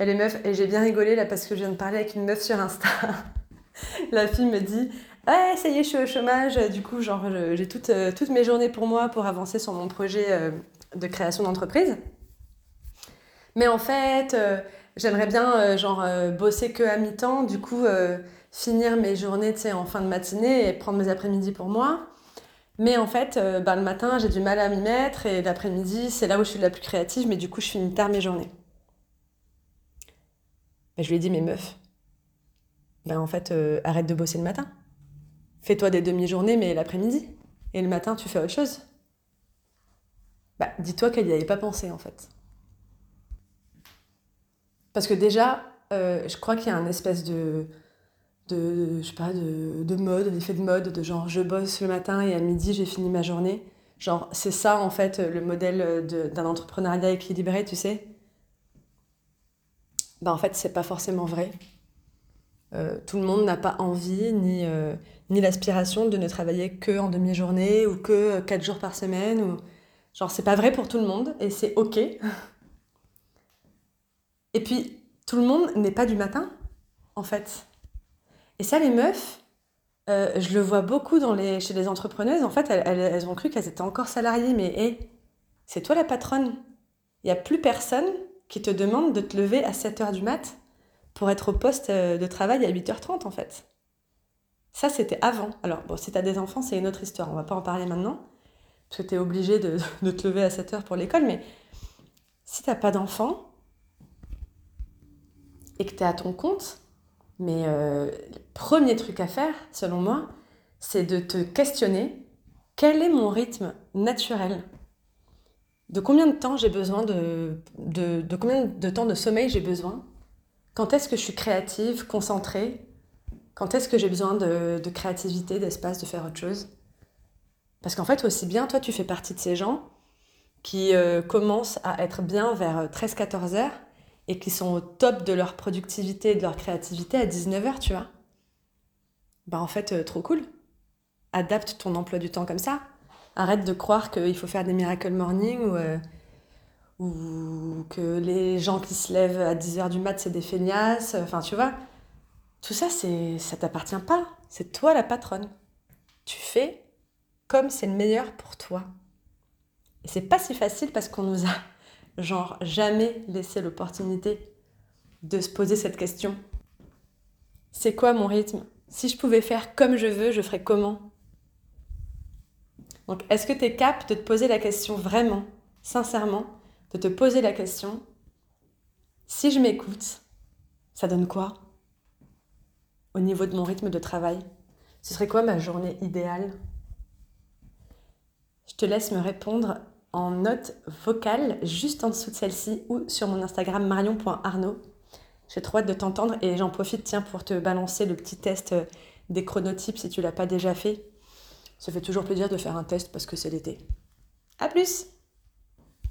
Et les meufs, et j'ai bien rigolé là parce que je viens de parler avec une meuf sur Insta. la fille me dit Ouais, ça y est, je suis au chômage. Du coup, genre, j'ai toutes, euh, toutes mes journées pour moi pour avancer sur mon projet euh, de création d'entreprise. Mais en fait, euh, j'aimerais bien genre bosser que à mi-temps. Du coup, finir mes journées en fin de matinée et prendre mes après-midi pour moi. Mais en fait, bah, le matin, j'ai du mal à m'y mettre et l'après-midi, c'est là où je suis la plus créative, mais du coup, je finis tard mes journées. Bah, je lui ai dit, mais meuf, ben en fait, euh, arrête de bosser le matin. Fais-toi des demi-journées, mais l'après-midi. Et le matin, tu fais autre chose. Bah, dis-toi qu'elle n'y avait pas pensé, en fait. Parce que déjà, euh, je crois qu'il y a un espèce de, de, je sais pas, de mode, d'effet de mode, de genre je bosse le matin et à midi j'ai fini ma journée. Genre, c'est ça en fait le modèle d'un entrepreneuriat équilibré, tu sais. Bah en fait, c'est pas forcément vrai. Euh, tout le monde n'a pas envie ni, euh, ni l'aspiration de ne travailler que en demi-journée ou que quatre jours par semaine. Ou... Genre, c'est pas vrai pour tout le monde et c'est ok. Et puis, tout le monde n'est pas du matin, en fait. Et ça, les meufs, euh, je le vois beaucoup dans les, chez les entrepreneuses. En fait, elles, elles, ont cru qu'elles étaient encore salariées. Mais c'est toi la patronne. Il n'y a plus personne qui te demande de te lever à 7 h du mat pour être au poste euh, de travail à 8h30 en fait. Ça, c'était avant. Alors, bon, si tu as des enfants, c'est une autre histoire. On va pas en parler maintenant. Parce que tu es obligé de, te lever à 7 h pour l'école. Mais si tu pas d'enfants et que tu es à ton compte, mais euh, le premier truc à faire, selon moi, c'est de te questionner quel est mon rythme naturel? De combien de temps j'ai besoin de, sommeil j'ai besoin? Quand est-ce que je suis créative, concentrée? Quand est-ce que j'ai besoin de, créativité, d'espace, de faire autre chose? Parce qu'en fait, aussi bien, toi, tu fais partie de ces gens qui euh, commencent à être bien vers 13-14 heures et qui sont au top de leur productivité et de leur créativité à 19 heures, tu vois? Bah en fait, euh, trop cool. Adapte ton emploi du temps comme ça. Arrête de croire qu'il faut faire des miracle morning ou... Euh, que les gens qui se lèvent à 10h du mat, c'est des feignasses. Enfin, tu vois, tout ça, c'est, ça t'appartient pas. C'est toi la patronne. Tu fais comme c'est le meilleur pour toi. Et c'est pas si facile parce qu'on nous a, jamais laissé l'opportunité de se poser cette question. C'est quoi mon rythme? Si je pouvais faire comme je veux, je ferais comment? Donc, est-ce que tu es capable de te poser la question vraiment, sincèrement de te poser la question, si je m'écoute, ça donne quoi au niveau de mon rythme de travail? Ce serait quoi ma journée idéale? Je te laisse me répondre en note vocale juste en dessous de celle-ci ou sur mon Instagram marion.arnaud. J'ai trop hâte de t'entendre et j'en profite tiens pour te balancer le petit test des chronotypes si tu l'as pas déjà fait. Ça fait toujours plaisir de faire un test parce que c'est l'été. A plus